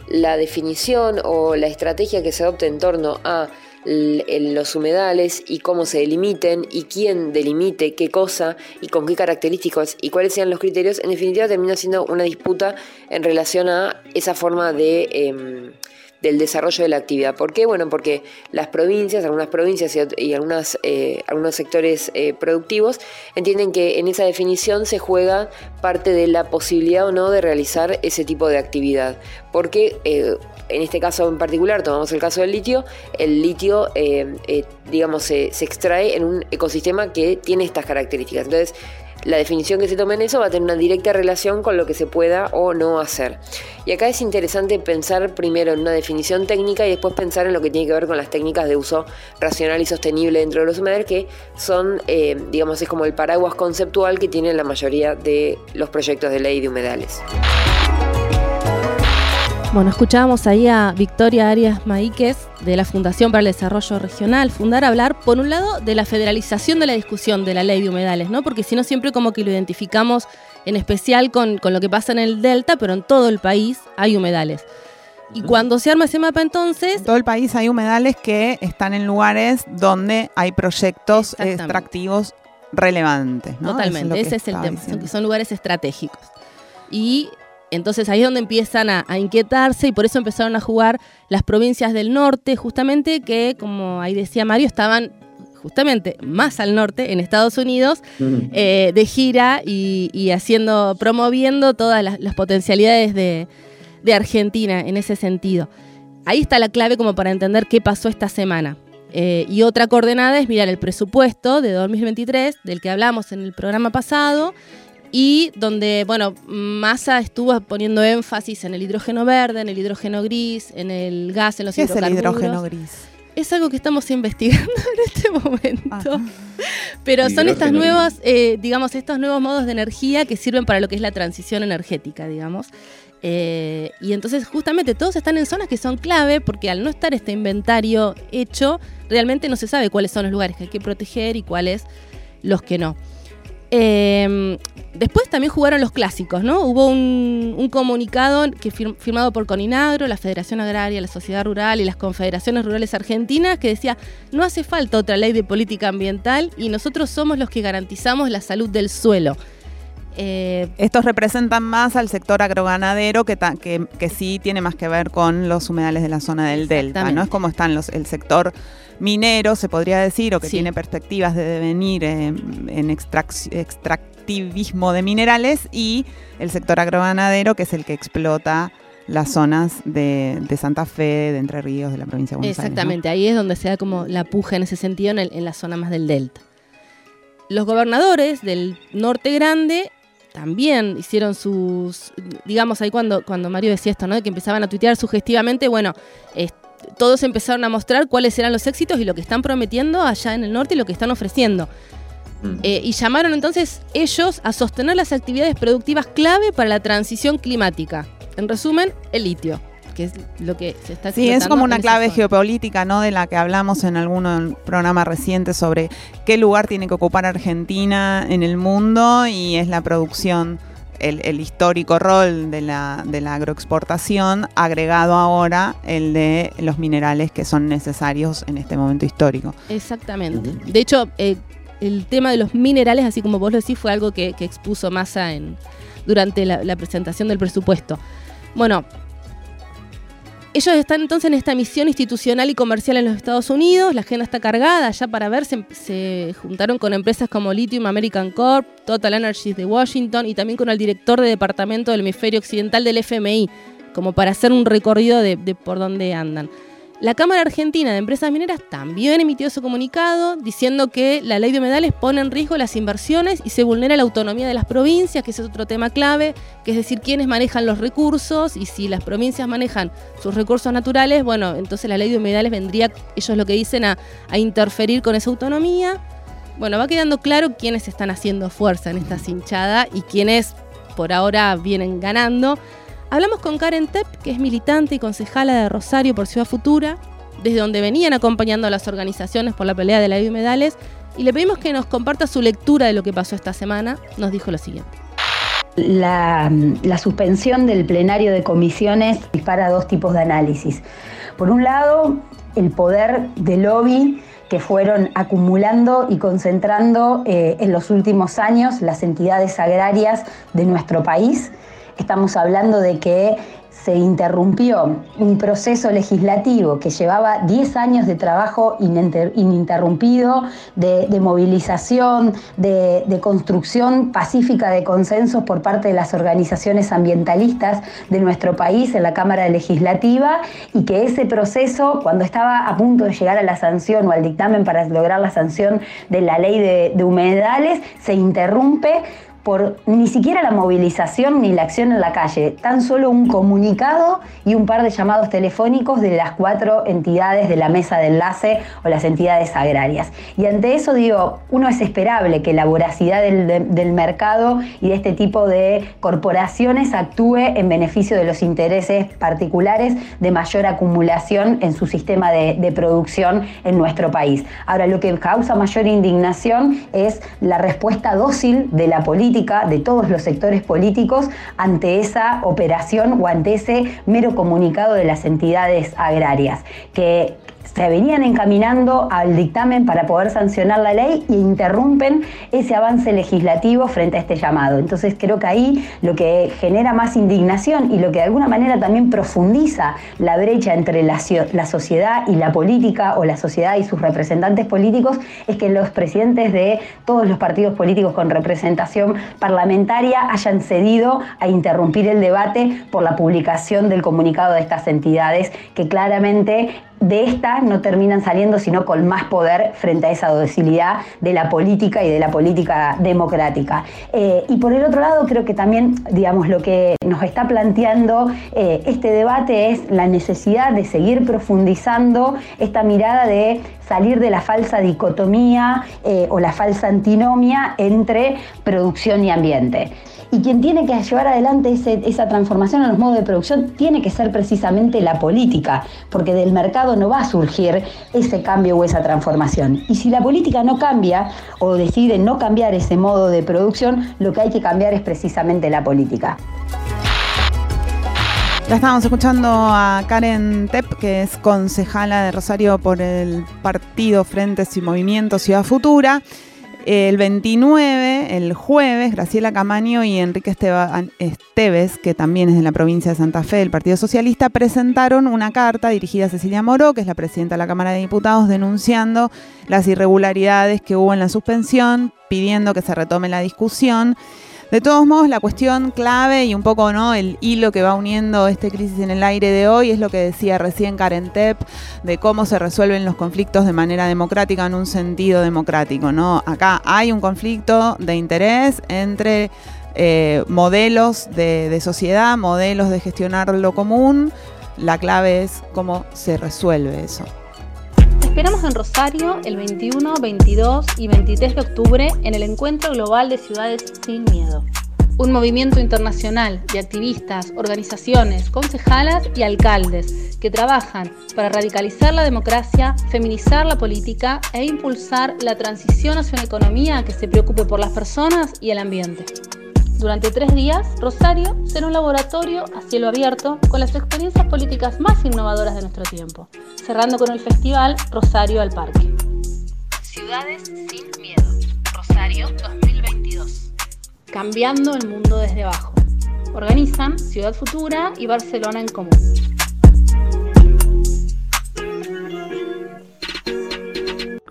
La definición o la estrategia que se adopta en torno a los humedales y cómo se delimiten y quién delimite qué cosa y con qué características y cuáles sean los criterios, en definitiva termina siendo una disputa en relación a esa forma de... Em, del desarrollo de la actividad. ¿Por qué? Bueno, porque las provincias, algunas provincias y, algunas, eh, algunos sectores eh, productivos entienden que en esa definición se juega parte de la posibilidad o no de realizar ese tipo de actividad. Porque eh, en este caso en particular, tomamos el caso del litio, el litio, digamos, se, se extrae en un ecosistema que tiene estas características. Entonces, la definición que se tome en eso va a tener una directa relación con lo que se pueda o no hacer. Y acá es interesante pensar primero en una definición técnica y después pensar en lo que tiene que ver con las técnicas de uso racional y sostenible dentro de los humedales, que son, eh, digamos, es como el paraguas conceptual que tienen la mayoría de los proyectos de ley de humedales. Bueno, escuchábamos ahí a Victoria Arias Maíquez de la Fundación para el Desarrollo Regional, fundar hablar, por un lado, de la federalización de la discusión de la ley de humedales, ¿no? Porque si no, siempre como que lo identificamos en especial con, lo que pasa en el Delta, pero en todo el país hay humedales. Y cuando se arma ese mapa entonces... En todo el país hay humedales que están en lugares donde hay proyectos extractivos relevantes. ¿no? Totalmente, ese es el tema, son lugares estratégicos. Y entonces ahí es donde empiezan a, inquietarse y por eso empezaron a jugar las provincias del norte, justamente que, como ahí decía Mario, estaban justamente más al norte, en Estados Unidos, eh, de gira y, haciendo, promoviendo todas las, potencialidades de, Argentina en ese sentido. Ahí está la clave como para entender qué pasó esta semana. Eh, y otra coordenada es mirar el presupuesto de 2023, del que hablamos en el programa pasado, y donde, bueno, Massa estuvo poniendo énfasis en el hidrógeno verde, en el hidrógeno gris, en el gas, en los ¿Qué es el hidrógeno gris? Es algo que estamos investigando en este momento. Ah. Pero son estas nuevas, eh, digamos, estos nuevos modos de energía que sirven para lo que es la transición energética, digamos. Eh, y entonces justamente todos están en zonas que son clave porque al no estar este inventario hecho, realmente no se sabe cuáles son los lugares que hay que proteger y cuáles los que no. Eh, después también jugaron los clásicos, ¿no? Hubo un, comunicado que firmado por Coninagro, la Federación Agraria, la Sociedad Rural y las Confederaciones Rurales Argentinas que decía, no hace falta otra ley de política ambiental y nosotros somos los que garantizamos la salud del suelo. Eh, Estos representan más al sector agroganadero que, que, sí tiene más que ver con los humedales de la zona del delta, ¿no? Es como están los, el sector minero, se podría decir, o que tiene perspectivas de devenir en extractivismo de minerales, y el sector agroganadero, que es el que explota las zonas de, Santa Fe, de Entre Ríos, de la provincia de Buenos Aires. Exactamente, ahí es donde se da como la puja en ese sentido, en, en la zona más del delta. Los gobernadores del norte grande también hicieron sus, digamos ahí cuando, cuando Mario decía esto, ¿no? De que empezaban a tuitear sugestivamente, bueno, todos empezaron a mostrar cuáles eran los éxitos y lo que están prometiendo allá en el norte y lo que están ofreciendo. Mm. Eh, y llamaron entonces ellos a sostener las actividades productivas clave para la transición climática. En resumen, el litio que es lo que se está Sí, es como una clave geopolítica, ¿no? De la que hablamos en algún programa reciente sobre qué lugar tiene que ocupar Argentina en el mundo y es la producción. El, histórico rol de la, de la agroexportación, agregado ahora el de los minerales que son necesarios en este momento histórico. Exactamente. De hecho, eh, el tema de los minerales, así como vos lo decís, fue algo que, expuso Massa en, durante la, la presentación del presupuesto. Bueno, ellos están entonces en esta misión institucional y comercial en los Estados Unidos. La agenda está cargada ya para ver. Se, juntaron con empresas como Lithium American Corp, Total Energies de Washington y también con el director de departamento del hemisferio occidental del FMI, como para hacer un recorrido de por dónde andan. La Cámara Argentina de Empresas Mineras también emitió su comunicado diciendo que la ley de humedales pone en riesgo las inversiones y se vulnera la autonomía de las provincias, que ese es otro tema clave, que es decir, quiénes manejan los recursos y si las provincias manejan sus recursos naturales, bueno, entonces la ley de humedales vendría, ellos lo que dicen, a, a interferir con esa autonomía. Bueno, va quedando claro quiénes están haciendo fuerza en esta cinchada y quiénes por ahora vienen ganando. Hablamos con Karen Tepp, que es militante y concejala de Rosario por Ciudad Futura, desde donde venían acompañando a las organizaciones por la pelea de la ley de humedales, y le pedimos que nos comparta su lectura de lo que pasó esta semana. Nos dijo lo siguiente. La, la, suspensión del plenario de comisiones dispara dos tipos de análisis. Por un lado, el poder de lobby que fueron acumulando y concentrando eh, en los últimos años las entidades agrarias de nuestro país Estamos hablando de que se interrumpió un proceso legislativo que llevaba 10 años de trabajo ininterrumpido, de, movilización, de, construcción pacífica de consensos por parte de las organizaciones ambientalistas de nuestro país en la Cámara Legislativa y que ese proceso, cuando estaba a punto de llegar a la sanción o al dictamen para lograr la sanción de la ley de humedales, se interrumpe por ni siquiera la movilización ni la acción en la calle, tan solo un comunicado y un par de llamados telefónicos de las cuatro entidades de la mesa de enlace o las entidades agrarias. Y ante eso digo, uno es esperable que la voracidad del, mercado y de este tipo de corporaciones actúe en beneficio de los intereses particulares de mayor acumulación en su sistema de, de producción en nuestro país. Ahora, lo que causa mayor indignación es la respuesta dócil de la política de todos los sectores políticos ante esa operación o ante ese mero comunicado de las entidades agrarias, que se venían encaminando al dictamen para poder sancionar la ley e interrumpen ese avance legislativo frente a este llamado. Entonces creo que ahí lo que genera más indignación y lo que de alguna manera también profundiza la brecha entre la, sociedad y la política o la sociedad y sus representantes políticos es que los presidentes de todos los partidos políticos con representación parlamentaria hayan cedido a interrumpir el debate por la publicación del comunicado de estas entidades que claramente de esta no terminan saliendo sino con más poder frente a esa docilidad de la política y de la política democrática. Eh, y por el otro lado, creo que también, digamos, lo que nos está planteando eh, este debate es la necesidad de seguir profundizando esta mirada de salir de la falsa dicotomía eh, o la falsa antinomia entre producción y ambiente. Y quien tiene que llevar adelante esa transformación en los modos de producción tiene que ser precisamente la política, porque del mercado no va a surgir ese cambio o esa transformación. Y si la política no cambia o decide no cambiar ese modo de producción, lo que hay que cambiar es precisamente la política. Ya estábamos escuchando a Karen Tepp, que es concejala de Rosario por el partido Frentes y Movimiento Ciudad Futura. El 29, el jueves, Graciela Camaño y Enrique Esteves, que también es de la provincia de Santa Fe del Partido Socialista, presentaron una carta dirigida a Cecilia Moró, que es la presidenta de la Cámara de Diputados, denunciando las irregularidades que hubo en la suspensión, pidiendo que se retome la discusión. De todos modos, la cuestión clave y un poco no el hilo que va uniendo este crisis en el aire de hoy es lo que decía recién Karen Tepp de cómo se resuelven los conflictos de manera democrática en un sentido democrático. ¿no? Acá hay un conflicto de interés entre eh, modelos de sociedad, modelos de gestionar lo común. La clave es cómo se resuelve eso esperamos en Rosario el 21, 22 y 23 de octubre en el Encuentro Global de Ciudades Sin Miedo. Un movimiento internacional de activistas, organizaciones, concejalas y alcaldes que trabajan para radicalizar la democracia, feminizar la política e impulsar la transición hacia una economía que se preocupe por las personas y el ambiente. Durante tres días, Rosario será un laboratorio a cielo abierto con las experiencias políticas más innovadoras de nuestro tiempo, cerrando con el festival Rosario al Parque. Ciudades sin miedo. Rosario 2022. Cambiando el mundo desde abajo. Organizan Ciudad Futura y Barcelona en Común.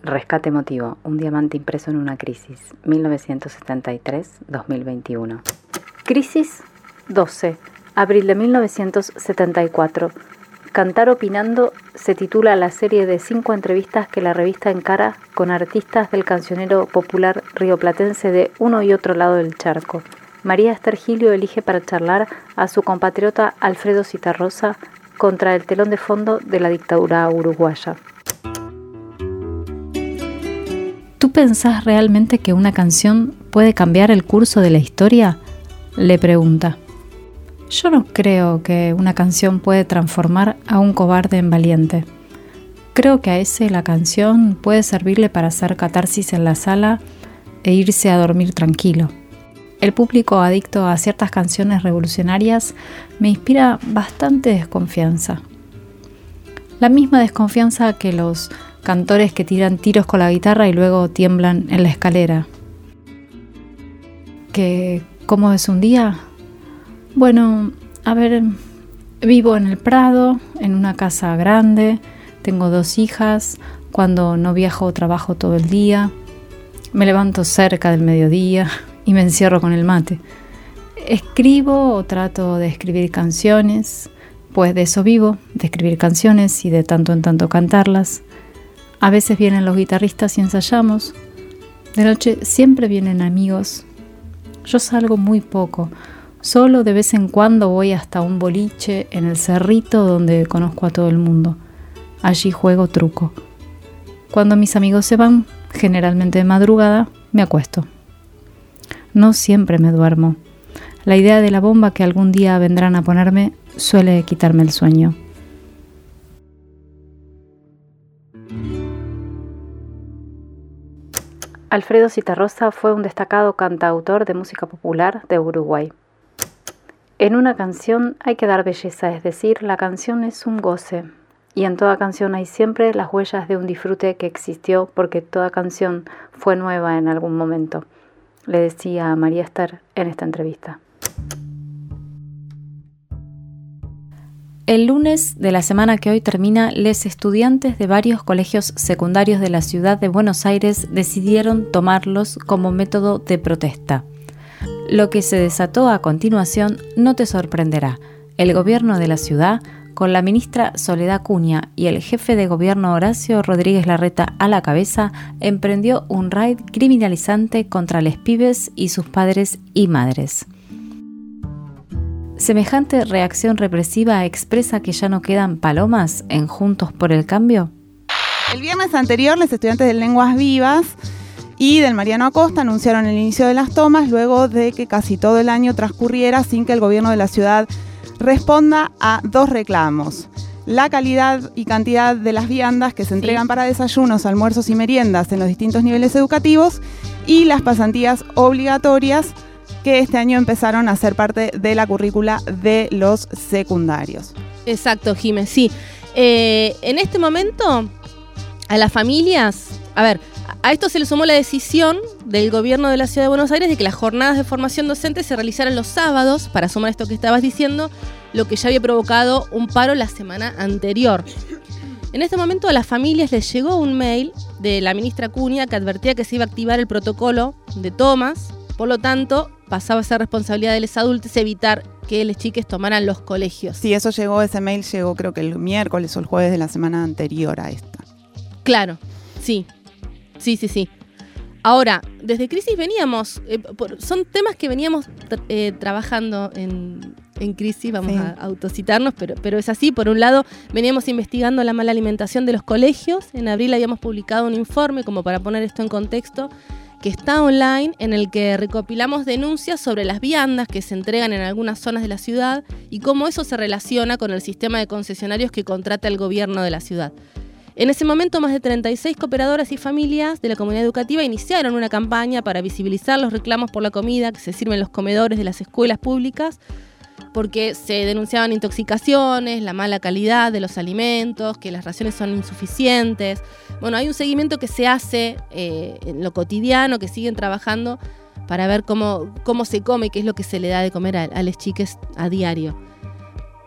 Rescate emotivo, un diamante impreso en una crisis, 1973-2021. Crisis 12, abril de 1974. Cantar opinando se titula la serie de cinco entrevistas que la revista encara con artistas del cancionero popular rioplatense de uno y otro lado del charco. María Estergilio elige para charlar a su compatriota Alfredo Citarrosa contra el telón de fondo de la dictadura uruguaya. ¿Tú pensás realmente que una canción puede cambiar el curso de la historia? Le pregunta. Yo no creo que una canción puede transformar a un cobarde en valiente. Creo que a ese la canción puede servirle para hacer catarsis en la sala e irse a dormir tranquilo. El público adicto a ciertas canciones revolucionarias me inspira bastante desconfianza. La misma desconfianza que los cantores que tiran tiros con la guitarra y luego tiemblan en la escalera. ¿Que cómo es un día? Bueno, a ver, vivo en el Prado, en una casa grande, tengo dos hijas, cuando no viajo trabajo todo el día, me levanto cerca del mediodía y me encierro con el mate. Escribo o trato de escribir canciones, pues de eso vivo, de escribir canciones y de tanto en tanto cantarlas. A veces vienen los guitarristas y ensayamos. De noche siempre vienen amigos. Yo salgo muy poco. Solo de vez en cuando voy hasta un boliche en el cerrito donde conozco a todo el mundo. Allí juego truco. Cuando mis amigos se van, generalmente de madrugada, me acuesto. No siempre me duermo. La idea de la bomba que algún día vendrán a ponerme suele quitarme el sueño. Alfredo Citarrosa fue un destacado cantautor de música popular de Uruguay. En una canción hay que dar belleza, es decir, la canción es un goce, y en toda canción hay siempre las huellas de un disfrute que existió porque toda canción fue nueva en algún momento, le decía a María Esther en esta entrevista. El lunes de la semana que hoy termina, los estudiantes de varios colegios secundarios de la ciudad de Buenos Aires decidieron tomarlos como método de protesta. Lo que se desató a continuación no te sorprenderá. El gobierno de la ciudad, con la ministra Soledad Cuña y el jefe de gobierno Horacio Rodríguez Larreta a la cabeza, emprendió un raid criminalizante contra los pibes y sus padres y madres. ¿Semejante reacción represiva expresa que ya no quedan palomas en Juntos por el Cambio? El viernes anterior, los estudiantes de Lenguas Vivas y del Mariano Acosta anunciaron el inicio de las tomas luego de que casi todo el año transcurriera sin que el gobierno de la ciudad responda a dos reclamos. La calidad y cantidad de las viandas que se entregan para desayunos, almuerzos y meriendas en los distintos niveles educativos y las pasantías obligatorias que este año empezaron a ser parte de la currícula de los secundarios. Exacto, Jiménez, sí. Eh, en este momento, a las familias, a ver, a esto se le sumó la decisión del gobierno de la Ciudad de Buenos Aires de que las jornadas de formación docente se realizaran los sábados, para sumar esto que estabas diciendo, lo que ya había provocado un paro la semana anterior. En este momento a las familias les llegó un mail de la ministra Cunha que advertía que se iba a activar el protocolo de tomas, por lo tanto pasaba a ser responsabilidad de los adultos evitar que los chiques tomaran los colegios. Sí, eso llegó, ese mail llegó creo que el miércoles o el jueves de la semana anterior a esta. Claro, sí, sí, sí, sí. Ahora, desde Crisis veníamos, eh, son temas que veníamos eh, trabajando en, Crisis, vamos a autocitarnos, pero, pero es así. Por un lado, veníamos investigando la mala alimentación de los colegios. En abril habíamos publicado un informe, como para poner esto en contexto, que está online, en el que recopilamos denuncias sobre las viandas que se entregan en algunas zonas de la ciudad y cómo eso se relaciona con el sistema de concesionarios que contrata el gobierno de la ciudad. En ese momento, más de 36 cooperadoras y familias de la comunidad educativa iniciaron una campaña para visibilizar los reclamos por la comida que se sirven en los comedores de las escuelas públicas, porque se denunciaban intoxicaciones, la mala calidad de los alimentos, que las raciones son insuficientes. Bueno, hay un seguimiento que se hace eh, en lo cotidiano, que siguen trabajando para ver cómo, cómo se come, qué es lo que se le da de comer a, a las chiques a diario.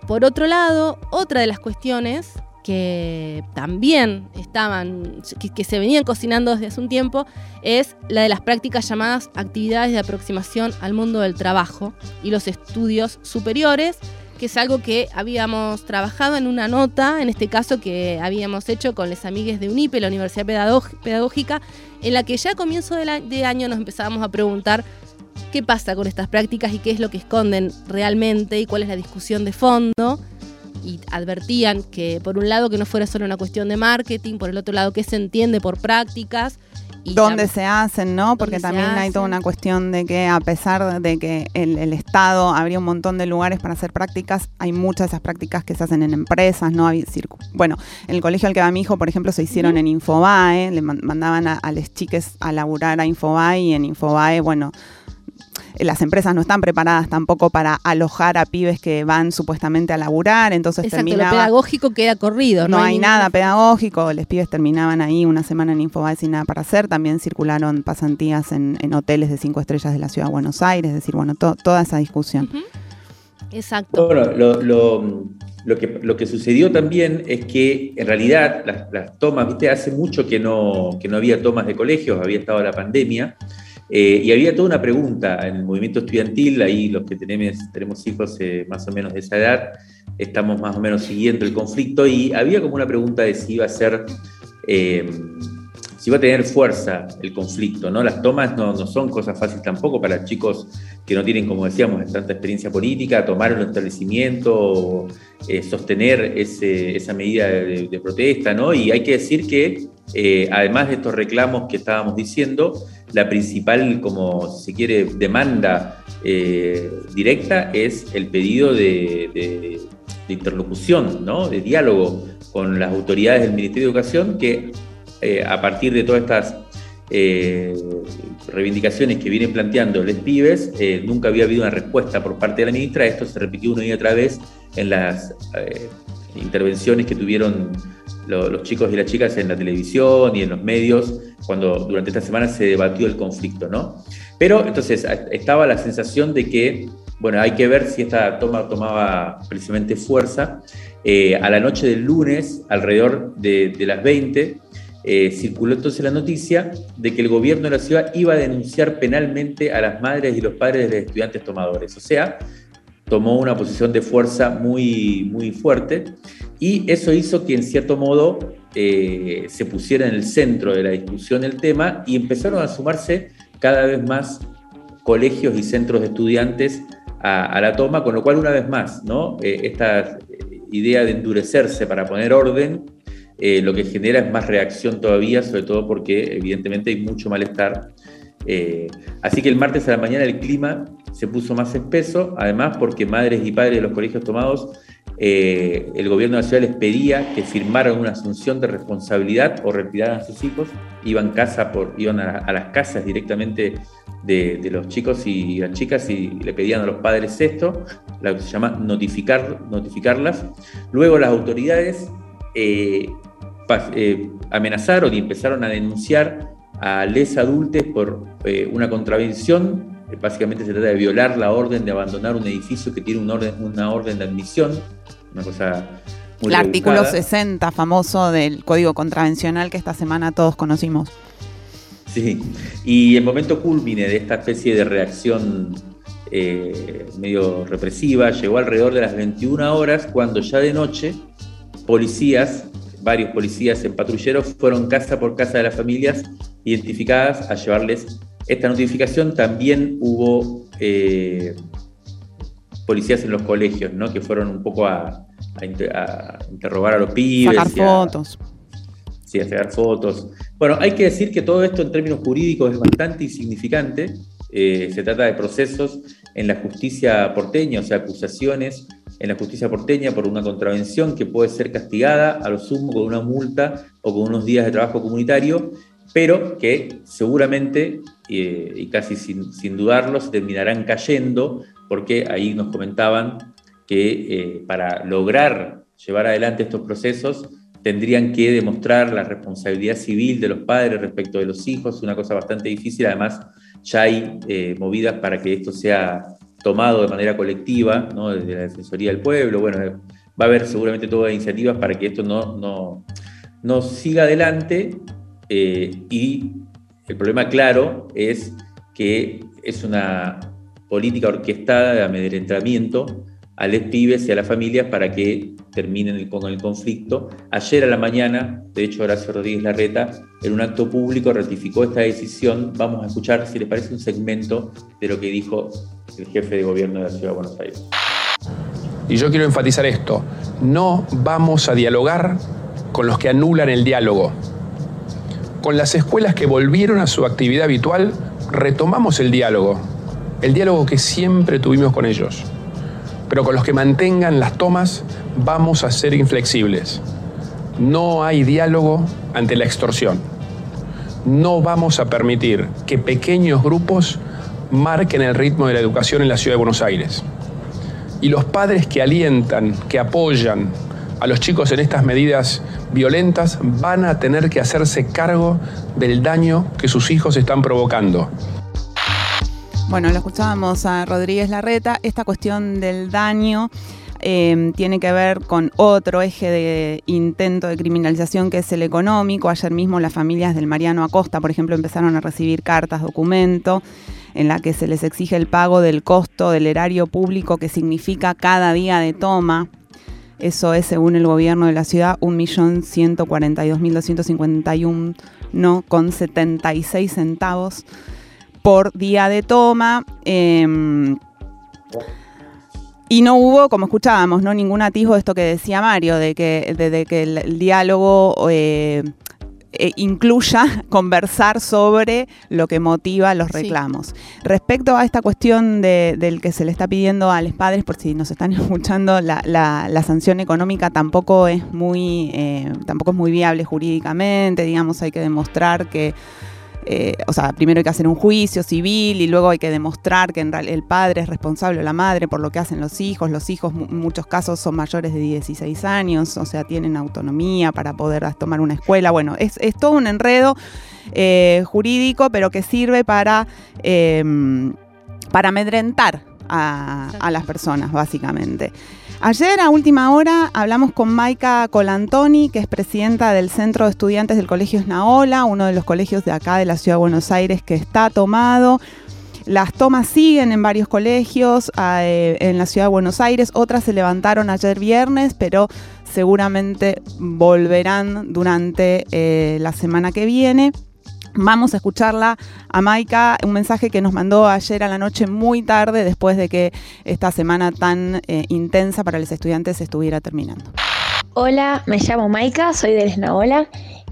Por otro lado, otra de las cuestiones que también estaban, que, se venían cocinando desde hace un tiempo, es la de las prácticas llamadas actividades de aproximación al mundo del trabajo y los estudios superiores, que es algo que habíamos trabajado en una nota, en este caso que habíamos hecho con las amigues de UNIPE, la Universidad Pedagógica, en la que ya a comienzo de año nos empezábamos a preguntar qué pasa con estas prácticas y qué es lo que esconden realmente y cuál es la discusión de fondo y advertían que por un lado que no fuera solo una cuestión de marketing, por el otro lado que se entiende por prácticas. Y ¿Dónde se hacen, no? Porque también hay toda una cuestión de que a pesar de que el, Estado habría un montón de lugares para hacer prácticas, hay muchas de esas prácticas que se hacen en empresas, ¿no? Hay bueno, en el colegio al que va mi hijo, por ejemplo, se hicieron en Infobae, le mandaban a, a las chiques a laburar a Infobae y en Infobae, bueno, las empresas no están preparadas tampoco para alojar a pibes que van supuestamente a laburar, entonces Exacto, lo pedagógico queda corrido. No, hay, nada pedagógico, los pibes terminaban ahí una semana en Infobae sin nada para hacer, también circularon pasantías en, hoteles de cinco estrellas de la ciudad de Buenos Aires, es decir, bueno, toda esa discusión. Exacto. Bueno, lo, que, lo que sucedió también es que en realidad las, tomas, viste, hace mucho que no, que no había tomas de colegios, había estado la pandemia. Eh, y había toda una pregunta en el movimiento estudiantil, ahí los que tenemos, tenemos hijos eh, más o menos de esa edad, estamos más o menos siguiendo el conflicto y había como una pregunta de si iba a ser, eh, si iba a tener fuerza el conflicto, ¿no? Las tomas no, no, son cosas fáciles tampoco para chicos que no tienen, como decíamos, tanta experiencia política, tomar un establecimiento, sostener ese, esa medida de, de, protesta, ¿no? Y hay que decir que, además de estos reclamos que estábamos diciendo, la principal, como se quiere, demanda eh, directa es el pedido de, interlocución, ¿no? de diálogo con las autoridades del Ministerio de Educación, que eh, a partir de todas estas eh, reivindicaciones que vienen planteando los pibes, nunca había habido una respuesta por parte de la ministra. Esto se repitió una y otra vez en las intervenciones que tuvieron los chicos y las chicas en la televisión y en los medios cuando durante esta semana se debatió el conflicto, ¿no? Pero entonces estaba la sensación de que, bueno, hay que ver si esta toma tomaba precisamente fuerza. Eh, a la noche del lunes, alrededor de, las 20, eh, circuló entonces la noticia de que el gobierno de la ciudad iba a denunciar penalmente a las madres y los padres de los estudiantes tomadores. O sea, tomó una posición de fuerza muy, muy fuerte y eso hizo que en cierto modo eh, se pusiera en el centro de la discusión el tema y empezaron a sumarse cada vez más colegios y centros de estudiantes a, la toma, con lo cual una vez más, ¿no? Eh, esta idea de endurecerse para poner orden eh, lo que genera es más reacción todavía, sobre todo porque evidentemente hay mucho malestar. Eh, así que el martes a la mañana el clima se puso más espeso, además porque madres y padres de los colegios tomados, eh, el gobierno ciudad les pedía que firmaran una asunción de responsabilidad o retiraran a sus hijos, iban, casa por, iban a, las casas directamente de, los chicos y las chicas y le pedían a los padres esto, lo que se llama notificar, notificarlas. Luego las autoridades eh, amenazaron y empezaron a denunciar a les adultos por eh, una contravención. básicamente se trata de violar la orden de abandonar un edificio que tiene una orden, una orden de admisión, una cosa muy El artículo 60 famoso del Código Contravencional que esta semana todos conocimos. Sí, y el momento culmine de esta especie de reacción eh, medio represiva llegó alrededor de las 21 horas, cuando ya de noche policías varios policías en patrulleros fueron casa por casa de las familias identificadas a llevarles esta notificación. También hubo eh, policías en los colegios, ¿no? Que fueron un poco a, interrogar a los pibes. Sacar fotos. Sí, a sacar fotos. Bueno, hay que decir que todo esto en términos jurídicos es bastante insignificante. Eh, se trata de procesos en la justicia porteña, o sea, acusaciones en la justicia porteña por una contravención que puede ser castigada a lo sumo con una multa o con unos días de trabajo comunitario, pero que seguramente, eh, y casi sin, dudarlo, se terminarán cayendo, porque ahí nos comentaban que eh, para lograr llevar adelante estos procesos tendrían que demostrar la responsabilidad civil de los padres respecto de los hijos, una cosa bastante difícil, además ya hay eh, movidas para que esto sea tomado de manera colectiva, ¿no? desde la Defensoría del Pueblo. Bueno, va a haber seguramente todas iniciativas para que esto no, no, no siga adelante eh, y el problema claro es que es una política orquestada de amedrentamiento a los pibes y a las familias para que terminen con el conflicto. Ayer a la mañana, de hecho Horacio Rodríguez Larreta, en un acto público ratificó esta decisión. Vamos a escuchar, si le parece, un segmento de lo que dijo el jefe de gobierno de la Ciudad de Buenos Aires. Y yo quiero enfatizar esto, no vamos a dialogar con los que anulan el diálogo. Con las escuelas que volvieron a su actividad habitual, retomamos el diálogo, el diálogo que siempre tuvimos con ellos pero con los que mantengan las tomas vamos a ser inflexibles. No hay diálogo ante la extorsión. No vamos a permitir que pequeños grupos marquen el ritmo de la educación en la ciudad de Buenos Aires. Y los padres que alientan, que apoyan a los chicos en estas medidas violentas van a tener que hacerse cargo del daño que sus hijos están provocando. Bueno, lo escuchábamos a Rodríguez Larreta. Esta cuestión del daño eh, tiene que ver con otro eje de intento de criminalización que es el económico. Ayer mismo las familias del Mariano Acosta, por ejemplo, empezaron a recibir cartas, documento, en la que se les exige el pago del costo del erario público que significa cada día de toma. Eso es, según el gobierno de la ciudad, 1.142.251, no con 76 centavos por día de toma. Em, y no hubo, como escuchábamos, ¿no? ningún atisbo de esto que decía Mario, de que, que el, diálogo eh, eh, incluya conversar sobre lo que motiva los reclamos. Respecto a esta cuestión del que se le está pidiendo a los padres, por si nos están escuchando, la, sanción económica tampoco es muy, eh, tampoco es muy viable jurídicamente, digamos, hay que demostrar que eh, o sea, primero hay que hacer un juicio civil y luego hay que demostrar que en el padre es responsable o la madre por lo que hacen los hijos. Los hijos en muchos casos son mayores de 16 años, o sea, tienen autonomía para poder tomar una escuela. Bueno, es, todo un enredo eh, jurídico, pero que sirve para, em, para amedrentar a las personas, básicamente. Ayer a última hora hablamos con Maika Colantoni, que es presidenta del Centro de Estudiantes del Colegio Esnaola, uno de los colegios de acá de la Ciudad de Buenos Aires que está tomado. Las tomas siguen en varios colegios eh, en la ciudad de Buenos Aires, otras se levantaron ayer viernes, pero seguramente volverán durante eh, la semana que viene. Vamos a escucharla a Maika, un mensaje que nos mandó ayer a la noche muy tarde, después de que esta semana tan eh, intensa para los estudiantes estuviera terminando. Hola, me llamo Maika, soy de Esnaola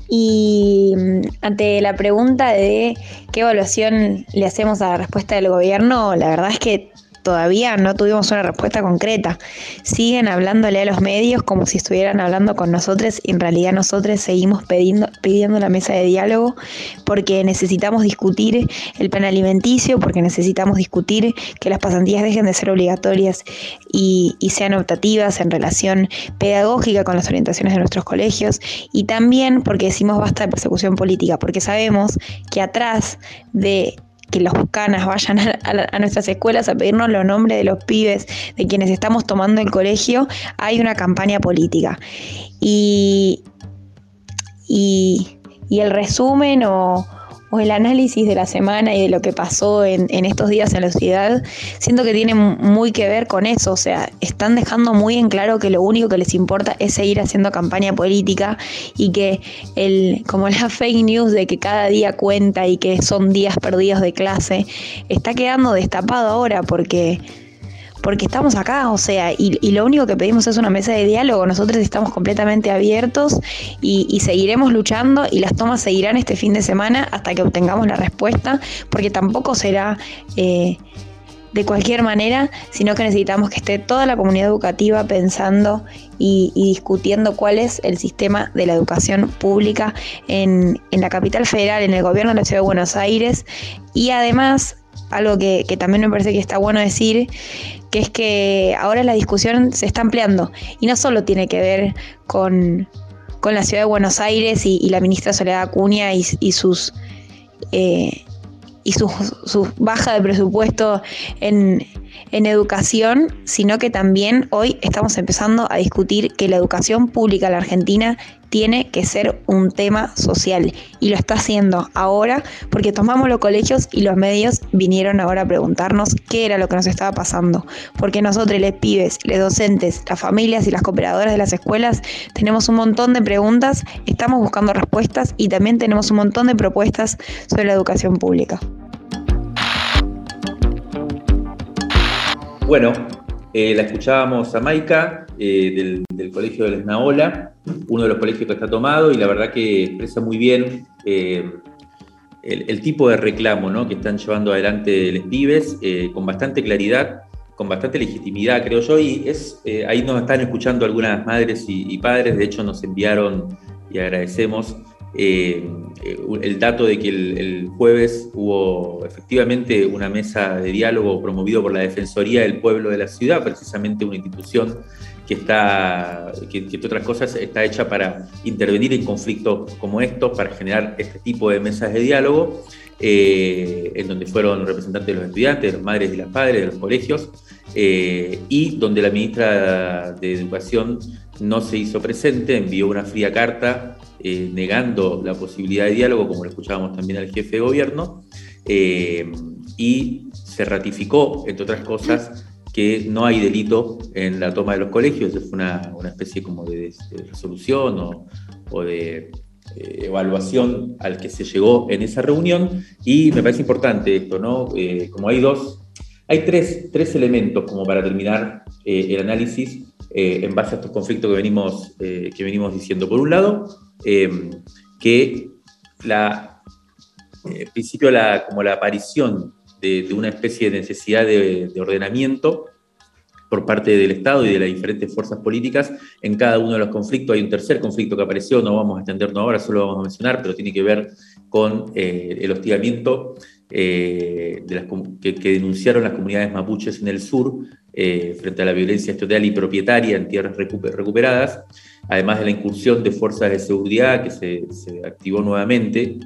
y mm, ante la pregunta de qué evaluación le hacemos a la respuesta del gobierno, la verdad es que todavía no tuvimos una respuesta concreta. Siguen hablándole a los medios como si estuvieran hablando con nosotros y en realidad nosotros seguimos pidiendo, pidiendo la mesa de diálogo porque necesitamos discutir el plan alimenticio, porque necesitamos discutir que las pasantías dejen de ser obligatorias y, y sean optativas en relación pedagógica con las orientaciones de nuestros colegios y también porque decimos basta de persecución política, porque sabemos que atrás de que los canas vayan a, nuestras escuelas a pedirnos los nombres de los pibes de quienes estamos tomando el colegio, hay una campaña política. Y, y, y el resumen o, o el análisis de la semana y de lo que pasó en, estos días en la ciudad, siento que tiene muy que ver con eso. O sea, están dejando muy en claro que lo único que les importa es seguir haciendo campaña política y que el, como la fake news de que cada día cuenta y que son días perdidos de clase, está quedando destapado ahora porque porque estamos acá, o sea, y, lo único que pedimos es una mesa de diálogo, nosotros estamos completamente abiertos y, seguiremos luchando y las tomas seguirán este fin de semana hasta que obtengamos la respuesta, porque tampoco será... Eh, de cualquier manera, sino que necesitamos que esté toda la comunidad educativa pensando y, discutiendo cuál es el sistema de la educación pública en, en, la capital federal, en el gobierno de la ciudad de Buenos Aires. Y además algo que, también me parece que está bueno decir, que es que ahora la discusión se está ampliando. Y no solo tiene que ver con, la ciudad de Buenos Aires y, la ministra Soledad Acuña y, sus... Eh, y su, baja de presupuesto en, en educación, sino que también hoy estamos empezando a discutir que la educación pública en la Argentina tiene que ser un tema social y lo está haciendo ahora porque tomamos los colegios y los medios vinieron ahora a preguntarnos qué era lo que nos estaba pasando, porque nosotros, les pibes, los docentes, las familias y las cooperadoras de las escuelas tenemos un montón de preguntas, estamos buscando respuestas y también tenemos un montón de propuestas sobre la educación pública. Bueno, eh, la escuchábamos a Maika eh, del, Colegio de la Esnaola, uno de los colegios que está tomado, y la verdad que expresa muy bien eh, el, tipo de reclamo ¿no? que están llevando adelante los pibes, con bastante claridad, con bastante legitimidad, creo yo, y es, ahí nos están escuchando algunas madres y padres, de hecho nos enviaron, y agradecemos, eh, el dato de que el, jueves hubo efectivamente una mesa de diálogo promovido por la Defensoría del Pueblo de la Ciudad, precisamente una institución que está, que, entre otras cosas, está hecha para intervenir en conflictos como estos, para generar este tipo de mesas de diálogo, eh, en donde fueron representantes de los estudiantes, de los madres y las padres, de los colegios, eh, y donde la ministra de Educación no se hizo presente, envió una fría carta eh, negando la posibilidad de diálogo, como lo escuchábamos también al jefe de gobierno, eh, y se ratificó, entre otras cosas, que no hay delito en la toma de los colegios, fue una, especie como de, resolución o, de eh, evaluación al que se llegó en esa reunión, y me parece importante esto, ¿no? como hay dos, hay tres, tres elementos como para terminar el análisis en base a estos conflictos que venimos, que venimos diciendo. Por un lado, Em, que la, eh, en principio la, como la aparición de, una especie de necesidad de, ordenamiento por parte del Estado y de las diferentes fuerzas políticas en cada uno de los conflictos. Hay un tercer conflicto que apareció, no vamos a extendernos ahora, solo lo vamos a mencionar, pero tiene que ver con eh, el hostigamiento eh, que, denunciaron las comunidades mapuches en el sur frente a la violencia estatal y propietaria en tierras recuperadas además de la incursión de fuerzas de seguridad que se, activó nuevamente,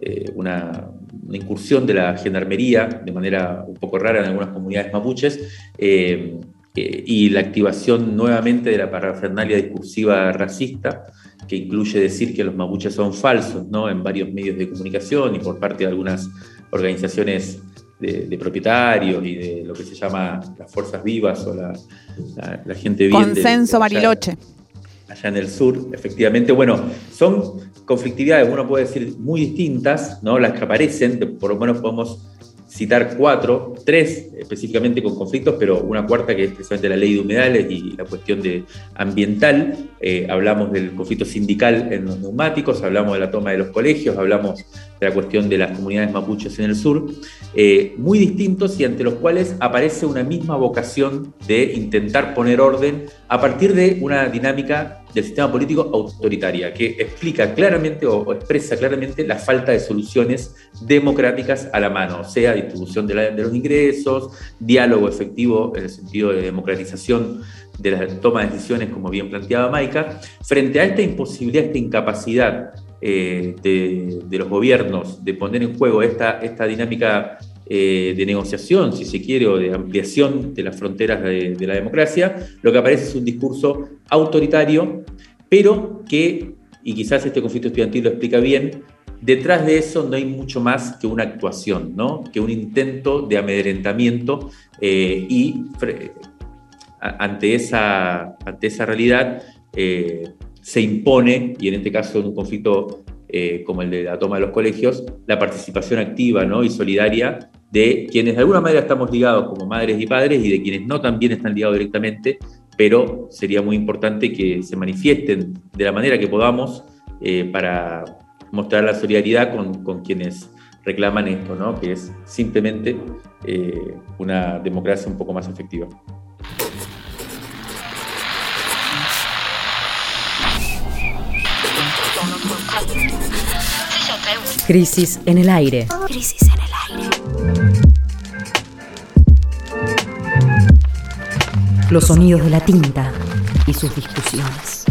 eh, una, incursión de la gendarmería de manera un poco rara en algunas comunidades mapuches, eh, eh, y la activación nuevamente de la parafernalia discursiva racista, que incluye decir que los mapuches son falsos ¿no? en varios medios de comunicación y por parte de algunas organizaciones de, propietarios y de lo que se llama las fuerzas vivas o la, gente bien. Consenso Bariloche allá en el sur, efectivamente, bueno, son conflictividades, uno puede decir, muy distintas, ¿no? Las que aparecen, por lo menos podemos citar cuatro, tres específicamente con conflictos, pero una cuarta que es precisamente la ley de humedales y la cuestión de ambiental. Eh, hablamos del conflicto sindical en los neumáticos, hablamos de la toma de los colegios, hablamos de la cuestión de las comunidades mapuches en el sur, eh, muy distintos y ante los cuales aparece una misma vocación de intentar poner orden a partir de una dinámica del sistema político autoritaria, que explica claramente o, expresa claramente la falta de soluciones democráticas a la mano, sea distribución de, de los ingresos, diálogo efectivo en el sentido de democratización de la toma de decisiones, como bien planteaba Maika, frente a esta imposibilidad, esta incapacidad eh, de, los gobiernos de poner en juego esta, esta dinámica eh, de negociación, si se quiere, o de ampliación de las fronteras de, la democracia, lo que aparece es un discurso autoritario, pero que, y quizás este conflicto estudiantil lo explica bien, detrás de eso no hay mucho más que una actuación, ¿no? que un intento de amedrentamiento eh, y ante esa, ante esa realidad se impone, y en este caso en un conflicto eh, como el de la toma de los colegios, la participación activa ¿no? y solidaria de quienes de alguna manera estamos ligados como madres y padres y de quienes no también están ligados directamente, pero sería muy importante que se manifiesten de la manera que podamos eh, para mostrar la solidaridad con, con, quienes reclaman esto, ¿no? que es simplemente eh, una democracia un poco más efectiva. Crisis en el aire. Crisis en el aire. Los sonidos de la tinta y sus discusiones.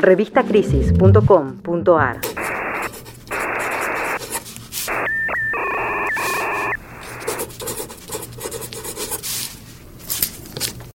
Revistacrisis.com.ar